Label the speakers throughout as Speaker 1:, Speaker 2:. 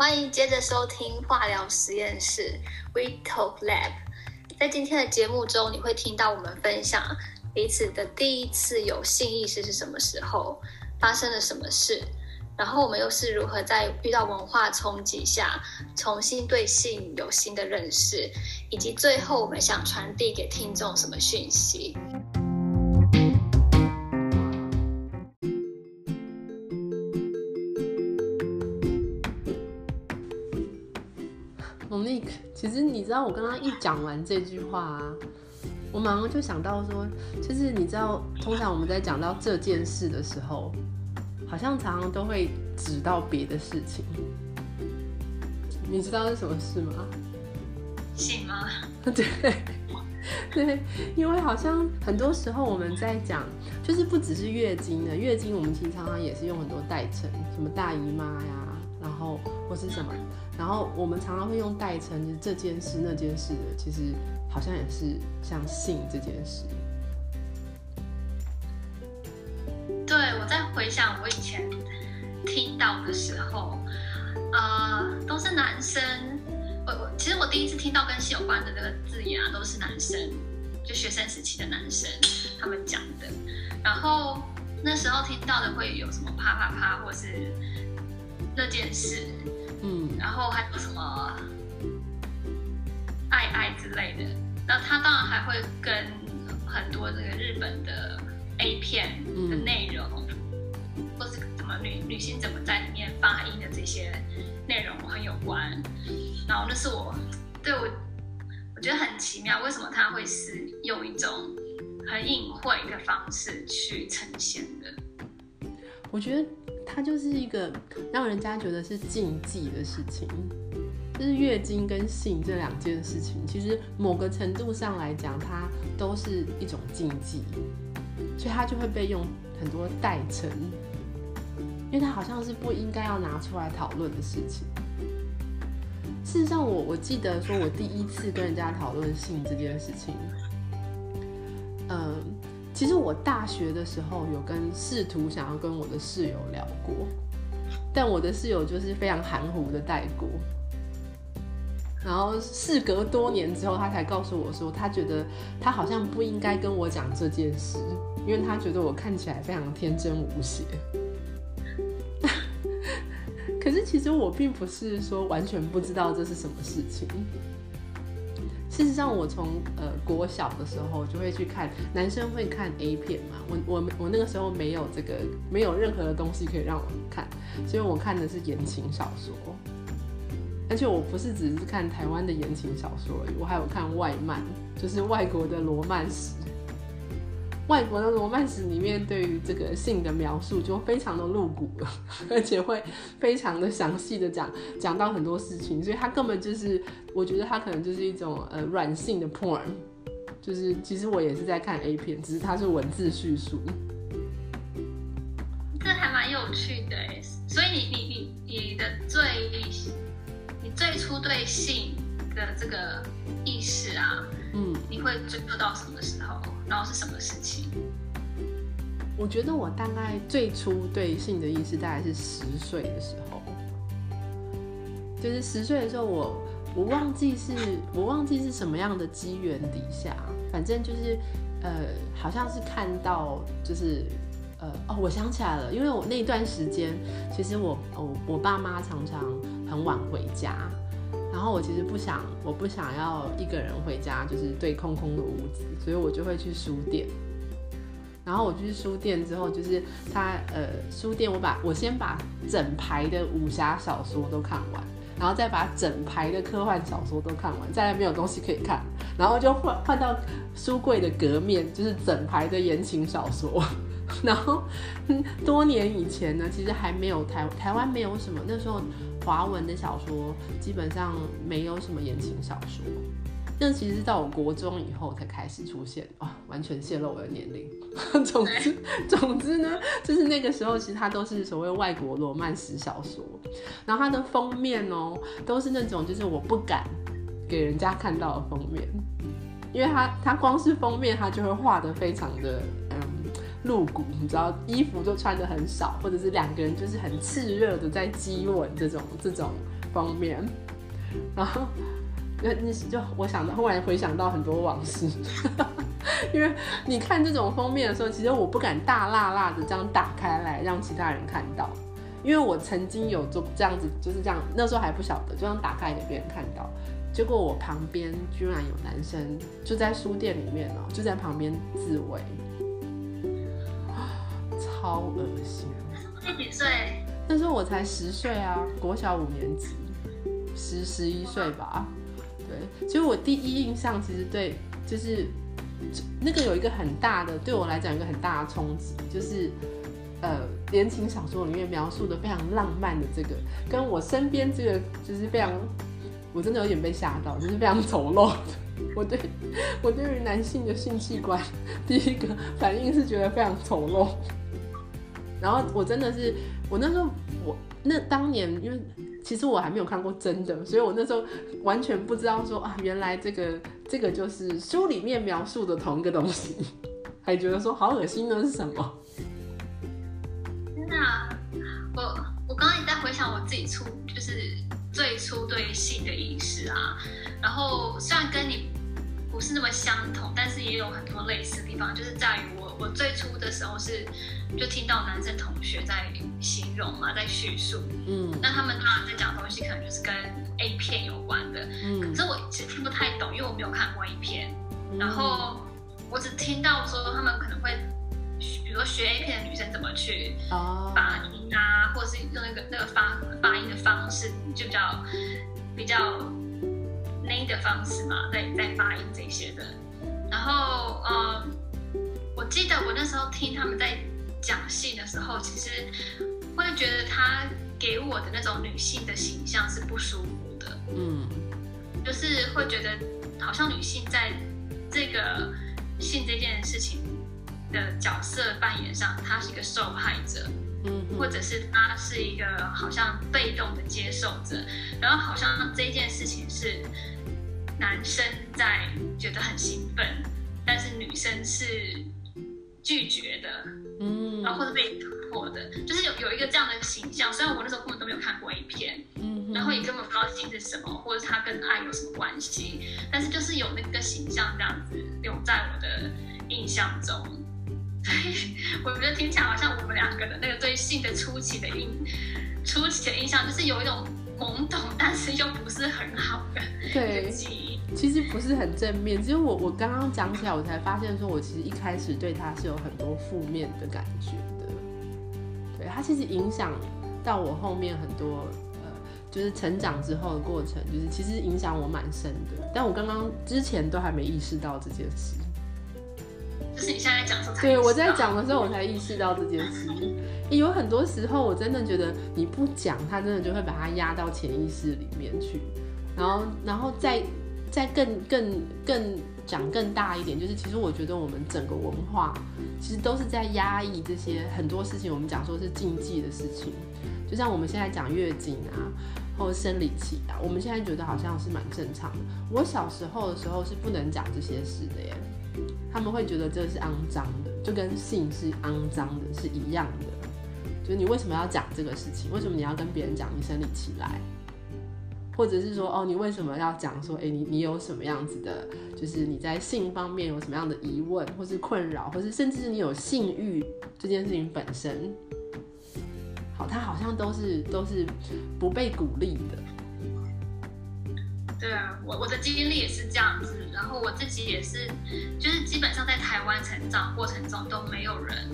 Speaker 1: 欢迎接着收听化疗实验室 We Talk Lab。在今天的节目中，你会听到我们分享彼此的第一次有性意识是什么时候，发生了什么事，然后我们又是如何在遇到文化冲击下，重新对性有新的认识，以及最后我们想传递给听众什么讯息。
Speaker 2: 其实你知道，我刚刚一讲完这句话啊，我马上就想到说，就是你知道，通常我们在讲到这件事的时候，好像常常都会指到别的事情。你知道是什么事吗？
Speaker 1: 性吗？
Speaker 2: 对，对，因为好像很多时候我们在讲，就是不只是月经的，月经我们其实常常也是用很多代称，什么大姨妈呀。然后或是什么，然后我们常常会用代称，就是这件事那件事的，其实好像也是像性这件事。
Speaker 1: 对，我在回想我以前听到的时候，呃，都是男生。我我其实我第一次听到跟性有关的这个字眼啊，都是男生，就学生时期的男生他们讲的。然后那时候听到的会有什么啪啪啪，或是。那件事，然后还有什么爱爱之类的，那他当然还会跟很多这个日本的 A 片的内容，嗯、或是怎么女女性怎么在里面发音的这些内容很有关。然后那是我对我我觉得很奇妙，为什么他会是用一种很隐晦的方式去呈现的？
Speaker 2: 我觉得。它就是一个让人家觉得是禁忌的事情，就是月经跟性这两件事情，其实某个程度上来讲，它都是一种禁忌，所以它就会被用很多代称，因为它好像是不应该要拿出来讨论的事情。事实上我，我我记得说，我第一次跟人家讨论性这件事情，嗯。其实我大学的时候有跟试图想要跟我的室友聊过，但我的室友就是非常含糊的带过。然后事隔多年之后，他才告诉我说，他觉得他好像不应该跟我讲这件事，因为他觉得我看起来非常天真无邪。可是其实我并不是说完全不知道这是什么事情。事实上，我从呃国小的时候就会去看，男生会看 A 片嘛。我我我那个时候没有这个，没有任何的东西可以让我看，所以我看的是言情小说。而且我不是只是看台湾的言情小说而已，我还有看外漫，就是外国的罗曼史。外国的罗曼史里面对于这个性的描述就非常的露骨了，而且会非常的详细的讲讲到很多事情，所以它根本就是，我觉得它可能就是一种呃软性的 porn，就是其实我也是在看 A 片，只是它是文字叙述。
Speaker 1: 这还蛮有趣的，所以你你你你的最你最初对性的这个意识啊，嗯，你会追溯到什么时候？然后是什么事情？
Speaker 2: 我觉得我大概最初对性的意识大概是十岁的时候，就是十岁的时候我，我忘记是我忘记是什么样的机缘底下，反正就是呃，好像是看到就是呃哦，我想起来了，因为我那段时间其实我我我爸妈常常很晚回家。然后我其实不想，我不想要一个人回家，就是对空空的屋子，所以我就会去书店。然后我去书店之后，就是他呃，书店我把我先把整排的武侠小说都看完，然后再把整排的科幻小说都看完，再来没有东西可以看，然后就换换到书柜的隔面，就是整排的言情小说。然后多年以前呢，其实还没有台台湾没有什么那时候。华文的小说基本上没有什么言情小说，那其实到我国中以后才开始出现，哇，完全泄露我的年龄。总之，总之呢，就是那个时候其实它都是所谓外国罗曼史小说，然后它的封面哦，都是那种就是我不敢给人家看到的封面，因为它它光是封面它就会画的非常的。露骨，你知道，衣服就穿得很少，或者是两个人就是很炽热的在激吻这种这种封面，然后那你就我想到后来回想到很多往事，因为你看这种封面的时候，其实我不敢大辣辣的这样打开来让其他人看到，因为我曾经有做这样子，就是这样，那时候还不晓得，就这样打开给别人看到，结果我旁边居然有男生就在书店里面哦，就在旁边自慰。超恶心！
Speaker 1: 你几岁？
Speaker 2: 那时候我才十岁啊，国小五年级，十十一岁吧。对，其实我第一印象其实对，就是那个有一个很大的，对我来讲一个很大的冲击，就是呃言情小说里面描述的非常浪漫的这个，跟我身边这个就是非常，我真的有点被吓到，就是非常丑陋的。我对我对于男性的性器官，第一个反应是觉得非常丑陋。然后我真的是，我那时候我那当年，因为其实我还没有看过真的，所以我那时候完全不知道说啊，原来这个这个就是书里面描述的同一个东西，还觉得说好恶心呢，是什么？
Speaker 1: 真的，我我刚刚也在回想我自己初就是最初对性的意识啊，然后虽然跟你不是那么相同，但是也有很多类似的地方，就是在于我我最初的时候是。就听到男生同学在形容嘛，在叙述，嗯，那他们当然在讲的东西可能就是跟 A 片有关的，嗯，可是我其实听不太懂，因为我没有看过 A 片，嗯，然后我只听到说他们可能会，比如说学 A 片的女生怎么去发音啊，或者是用那个那个发发音的方式，就比较比较那的方式嘛，在在发音这些的，然后呃，我记得我那时候听他们在。讲性的时候，其实会觉得他给我的那种女性的形象是不舒服的，嗯，就是会觉得好像女性在这个性这件事情的角色扮演上，她是一个受害者，嗯，或者是她是一个好像被动的接受者，然后好像这件事情是男生在觉得很兴奋，但是女生是拒绝的。嗯，然后或者被突破的，就是有有一个这样的形象。虽然我那时候根本都没有看过影片，嗯，然后也根本不知道性是什么，或者他跟爱有什么关系，但是就是有那个形象这样子留在我的印象中。所以我觉得听起来好像我们两个的那个对性的初期的印，初期的印象就是有一种懵懂，但是又不是很好的对记忆。
Speaker 2: 其实不是很正面，其实我我刚刚讲起来，我才发现说，我其实一开始对他是有很多负面的感觉的。对，他其实影响到我后面很多，呃，就是成长之后的过程，就是其实影响我蛮深的。但我刚刚之前都还没意识到这件事。
Speaker 1: 就是你现在讲的时候才，
Speaker 2: 对，我在讲的时候我才意识到这件事。有很多时候我真的觉得你不讲，他真的就会把它压到潜意识里面去，然后，然后再。再更更更讲更大一点，就是其实我觉得我们整个文化其实都是在压抑这些很多事情。我们讲说是禁忌的事情，就像我们现在讲月经啊，或者生理期啊，我们现在觉得好像是蛮正常的。我小时候的时候是不能讲这些事的耶，他们会觉得这是肮脏的，就跟性是肮脏的是一样的。就你为什么要讲这个事情？为什么你要跟别人讲你生理期来？或者是说，哦，你为什么要讲说，哎，你你有什么样子的，就是你在性方面有什么样的疑问，或是困扰，或是甚至是你有性欲这件事情本身，好，他好像都是都是不被鼓励的。
Speaker 1: 对啊，我我的经历也是这样子，然后我自己也是，就是基本上在台湾成长过程中都没有人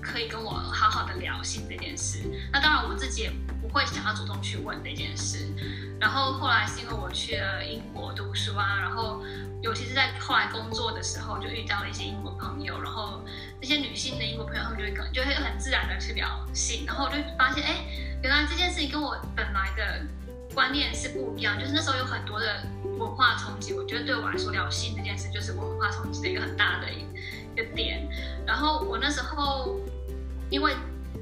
Speaker 1: 可以跟我好好的聊性这件事。那当然我自己也不会想要主动去问这件事。然后后来是因为我去了英国读书啊，然后尤其是在后来工作的时候，就遇到了一些英国朋友，然后那些女性的英国朋友，他们就会可能就会很自然的去聊性，然后我就发现，哎，原来这件事情跟我本来的观念是不一样，就是那时候有很多的文化冲击，我觉得对我来说聊性这件事就是文化冲击的一个很大的一个点，然后我那时候因为。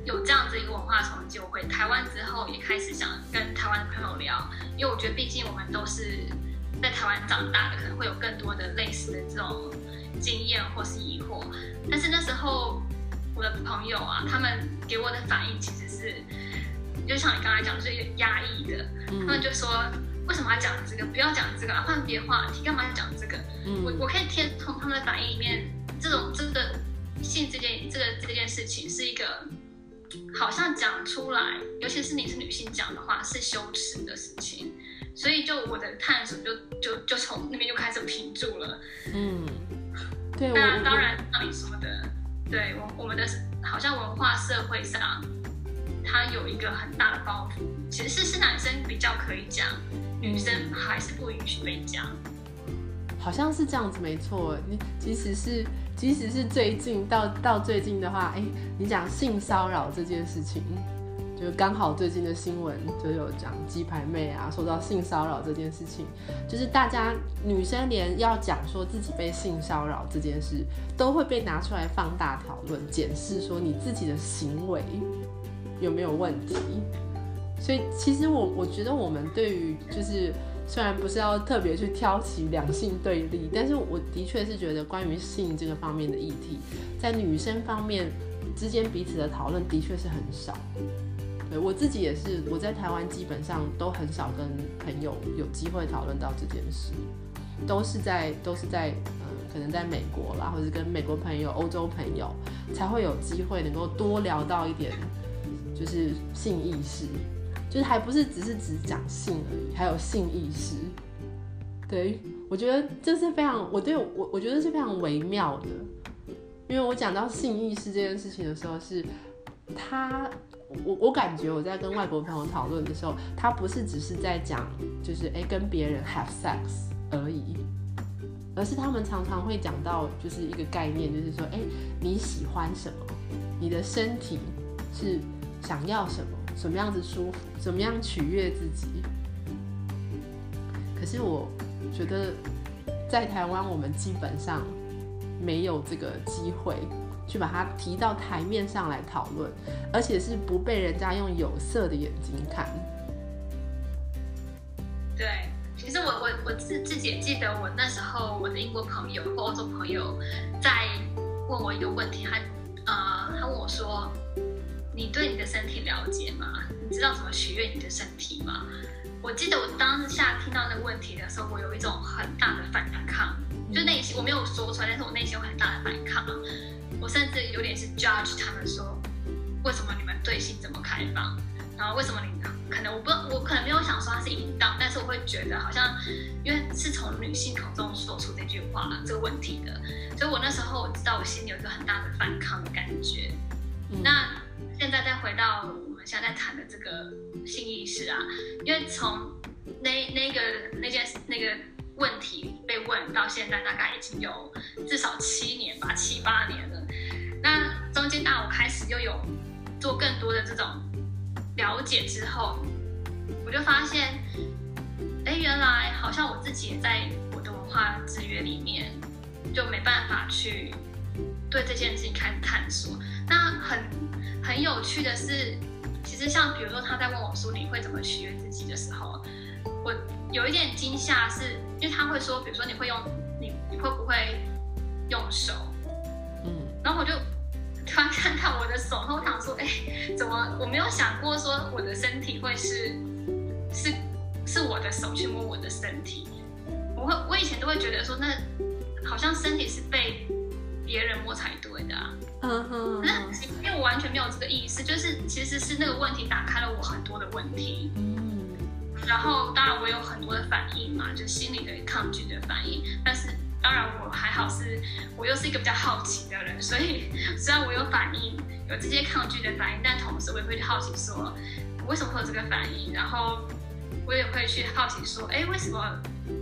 Speaker 1: 有这样子一个文化冲击，我回台湾之后也开始想跟台湾的朋友聊，因为我觉得毕竟我们都是在台湾长大的，可能会有更多的类似的这种经验或是疑惑。但是那时候我的朋友啊，他们给我的反应其实是就像你刚才讲，就是有压抑的，嗯、他们就说为什么要讲这个？不要讲这个，换别话题，干嘛要讲这个？嗯、我我可以听从他们的反应里面，这种这个性这件这个这件事情是一个好像讲出来，尤其是你是女性讲的话是羞耻的事情，所以就我的探索就就就从那边就开始停住了。嗯，对，那当然像你说的，对我我们的好像文化社会上。他有一个很大的包袱，其实是男生比较可以讲，女生还是不允许被讲。
Speaker 2: 好像是这样子，没错。你即使是即使是最近到到最近的话，哎，你讲性骚扰这件事情，就刚好最近的新闻就有讲鸡排妹啊，说到性骚扰这件事情，就是大家女生连要讲说自己被性骚扰这件事，都会被拿出来放大讨论，检视说你自己的行为。有没有问题？所以其实我我觉得我们对于就是虽然不是要特别去挑起两性对立，但是我的确是觉得关于性这个方面的议题，在女生方面之间彼此的讨论的确是很少。对，我自己也是，我在台湾基本上都很少跟朋友有机会讨论到这件事，都是在都是在嗯，可能在美国啦，或者跟美国朋友、欧洲朋友才会有机会能够多聊到一点。就是性意识，就是还不是只是只讲性而已，还有性意识。对，我觉得这是非常，我对我我觉得是非常微妙的，因为我讲到性意识这件事情的时候，是他，我我感觉我在跟外国朋友讨论的时候，他不是只是在讲，就是哎、跟别人 have sex 而已，而是他们常常会讲到就是一个概念，就是说，哎、你喜欢什么？你的身体是。想要什么，什么样子舒服，怎么样取悦自己。可是我觉得，在台湾我们基本上没有这个机会去把它提到台面上来讨论，而且是不被人家用有色的眼睛看。
Speaker 1: 对，其实我我我自自己也记得，我那时候我的英国朋友或欧洲朋友在问我一个问题，他呃，他问我说。你对你的身体了解吗？你知道怎么取悦你的身体吗？我记得我当下听到那个问题的时候，我有一种很大的反抗，就内心我没有说出来，但是我内心有很大的反抗。我甚至有点是 judge 他们说，为什么你们对性这么开放？然后为什么你可能我不我可能没有想说它是淫荡，但是我会觉得好像因为是从女性口中说出这句话这个问题的，所以我那时候我知道我心里有一个很大的反抗的感觉。嗯、那。现在再回到我们现在谈的这个性意识啊，因为从那那个那件那个问题被问到现在，大概已经有至少七年吧，七八年了。那中间当我开始又有做更多的这种了解之后，我就发现，哎，原来好像我自己也在我的文化制约里面，就没办法去对这件事情开始探索。那很。很有趣的是，其实像比如说他在问我说你会怎么取悦自己的时候，我有一点惊吓，是因为他会说，比如说你会用你你会不会用手，嗯，然后我就突然看到我的手，然后我想说，哎，怎么我没有想过说我的身体会是是是我的手去摸我的身体，我会我以前都会觉得说那好像身体是被别人摸才对的啊。嗯哼，那因为我完全没有这个意思，就是其实是那个问题打开了我很多的问题。嗯，然后当然我有很多的反应嘛，就心理的抗拒的反应。但是当然我还好是，我又是一个比较好奇的人，所以 虽然我有反应，有这些抗拒的反应，但同时我也会好奇说，为什么会有这个反应？然后我也会去好奇说，哎，为什么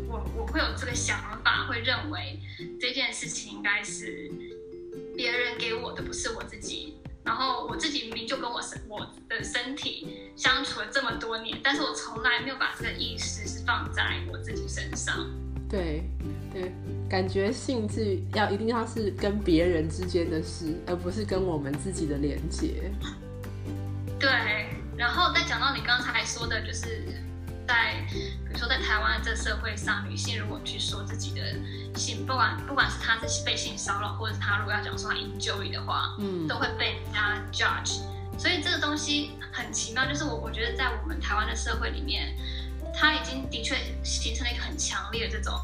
Speaker 1: 我我会有这个想法，会认为这件事情应该是。别人给我的不是我自己，然后我自己明明就跟我身我的身体相处了这么多年，但是我从来没有把这个意识是放在我自己身上。
Speaker 2: 对，对，感觉性质要一定要是跟别人之间的事，而不是跟我们自己的连接。
Speaker 1: 对，然后再讲到你刚才说的，就是。在比如说，在台湾的这社会上，女性如果去说自己的性，不管不管是她是被性骚扰，或者是她如果要讲说她 enjoy 的话，嗯，都会被人家 judge。所以这个东西很奇妙，就是我我觉得在我们台湾的社会里面，它已经的确形成了一个很强烈的这种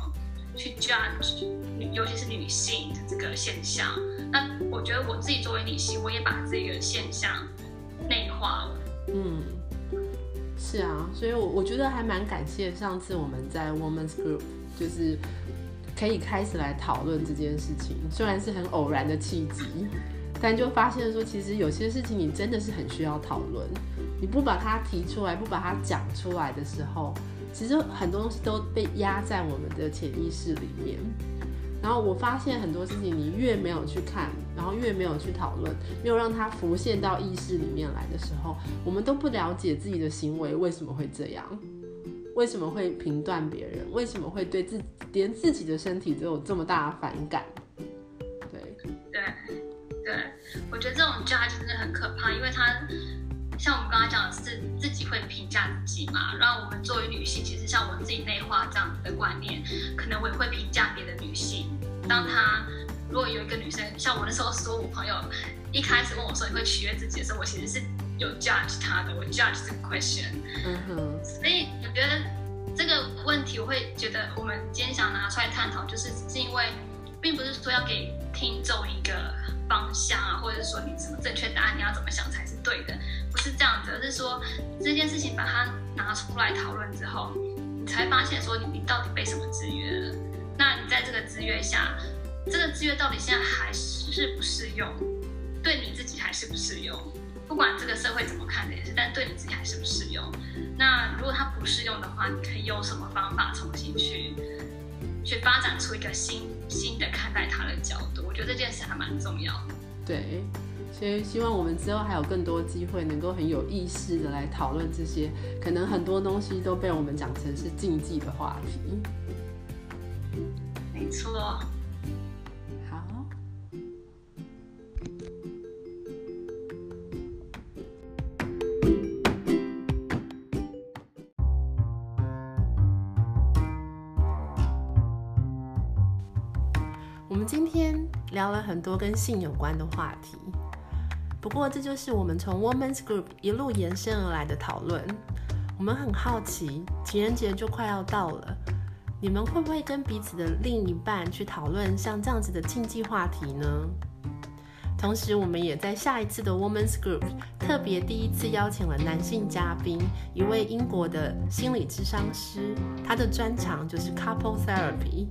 Speaker 1: 去 judge 女，尤其是女性的这个现象。那我觉得我自己作为女性，我也把这个现象内化了。
Speaker 2: 嗯，是啊，所以我我觉得还蛮感谢上次我们在 Women's Group 就是可以开始来讨论这件事情，虽然是很偶然的契机。但就发现说，其实有些事情你真的是很需要讨论。你不把它提出来，不把它讲出来的时候，其实很多东西都被压在我们的潜意识里面。然后我发现很多事情，你越没有去看，然后越没有去讨论，没有让它浮现到意识里面来的时候，我们都不了解自己的行为为什么会这样，为什么会评断别人，为什么会对自己连自己的身体都有这么大的反感。
Speaker 1: 对对对，我觉得这种 judge 真的很，像我们刚刚讲的是自己会评价自己嘛，然后我们作为女性，其实像我自己内化这样子的观念，可能我也会评价别的女性。当她如果有一个女生，像我那时候说我朋友一开始问我说你会取悦自己的时候，我其实是有 judge 她的，我 judge 这个 question。嗯哼。所以我觉得这个问题，我会觉得我们今天想拿出来探讨，就是是因为并不是说要给听众一个。方向啊，或者是说你什么正确答案，你要怎么想才是对的？不是这样子，而是说这件事情把它拿出来讨论之后，你才发现说你你到底被什么制约了？那你在这个制约下，这个制约到底现在还适不适用？对你自己还适不适用？不管这个社会怎么看的也是，但对你自己还是不适用？那如果它不适用的话，你可以用什么方法重新去去发展出一个新新的看待它的角度？我觉得这件事还蛮重要的。
Speaker 2: 对，所以希望我们之后还有更多机会，能够很有意识的来讨论这些，可能很多东西都被我们讲成是禁忌的
Speaker 1: 话题。
Speaker 2: 没错。聊了很多跟性有关的话题，不过这就是我们从 Women's Group 一路延伸而来的讨论。我们很好奇，情人节就快要到了，你们会不会跟彼此的另一半去讨论像这样子的禁忌话题呢？同时，我们也在下一次的 Women's Group 特别第一次邀请了男性嘉宾，一位英国的心理咨商师，他的专长就是 Couple Therapy。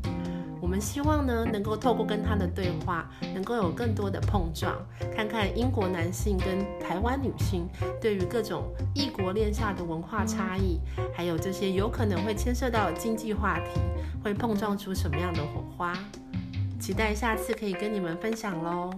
Speaker 2: 我们希望呢，能够透过跟他的对话，能够有更多的碰撞，看看英国男性跟台湾女性对于各种异国恋下的文化差异，还有这些有可能会牵涉到经济话题，会碰撞出什么样的火花。期待下次可以跟你们分享喽。